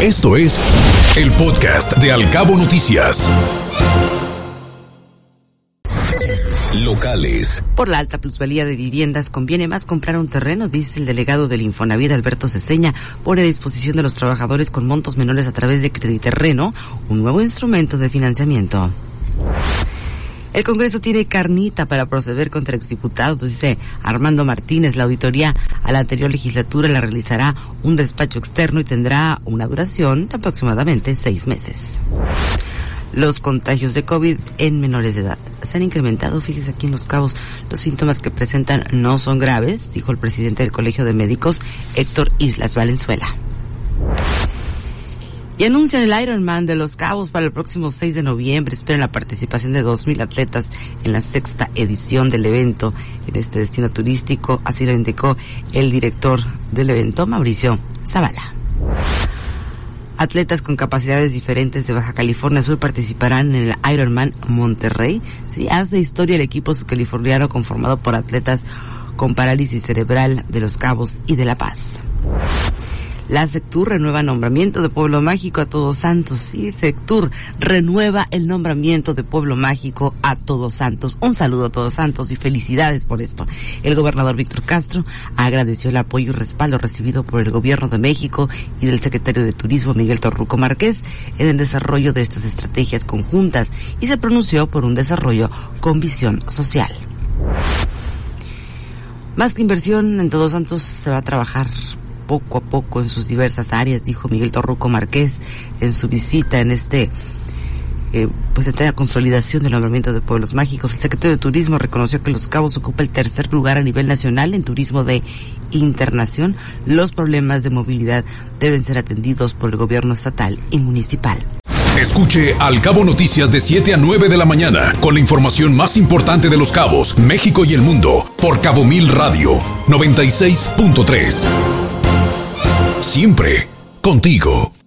Esto es el podcast de Alcabo Noticias. Locales. Por la alta plusvalía de viviendas conviene más comprar un terreno, dice el delegado del Infonavit Alberto Ceseña, pone a disposición de los trabajadores con montos menores a través de Crediterreno un nuevo instrumento de financiamiento. El Congreso tiene carnita para proceder contra exdiputados, dice Armando Martínez. La auditoría a la anterior legislatura la realizará un despacho externo y tendrá una duración de aproximadamente seis meses. Los contagios de COVID en menores de edad se han incrementado. Fíjese aquí en Los Cabos, los síntomas que presentan no son graves, dijo el presidente del Colegio de Médicos, Héctor Islas Valenzuela y anuncian el Ironman de Los Cabos para el próximo 6 de noviembre. Esperan la participación de 2.000 atletas en la sexta edición del evento en este destino turístico. Así lo indicó el director del evento, Mauricio Zavala. Atletas con capacidades diferentes de Baja California Sur participarán en el Ironman Monterrey. Sí, hace historia el equipo californiano conformado por atletas con parálisis cerebral de Los Cabos y de La Paz. La Sectur renueva nombramiento de Pueblo Mágico a Todos Santos. Sí, Sectur renueva el nombramiento de Pueblo Mágico a Todos Santos. Un saludo a Todos Santos y felicidades por esto. El gobernador Víctor Castro agradeció el apoyo y respaldo recibido por el gobierno de México y del secretario de Turismo Miguel Torruco Márquez en el desarrollo de estas estrategias conjuntas y se pronunció por un desarrollo con visión social. Más que inversión en Todos Santos se va a trabajar poco a poco en sus diversas áreas, dijo Miguel Torruco Márquez en su visita en este eh, pues esta consolidación del nombramiento de pueblos mágicos. El secretario de Turismo reconoció que Los Cabos ocupa el tercer lugar a nivel nacional en turismo de internación. Los problemas de movilidad deben ser atendidos por el gobierno estatal y municipal. Escuche Al Cabo Noticias de 7 a 9 de la mañana con la información más importante de Los Cabos, México y el mundo por Cabo Mil Radio 96.3 siempre contigo.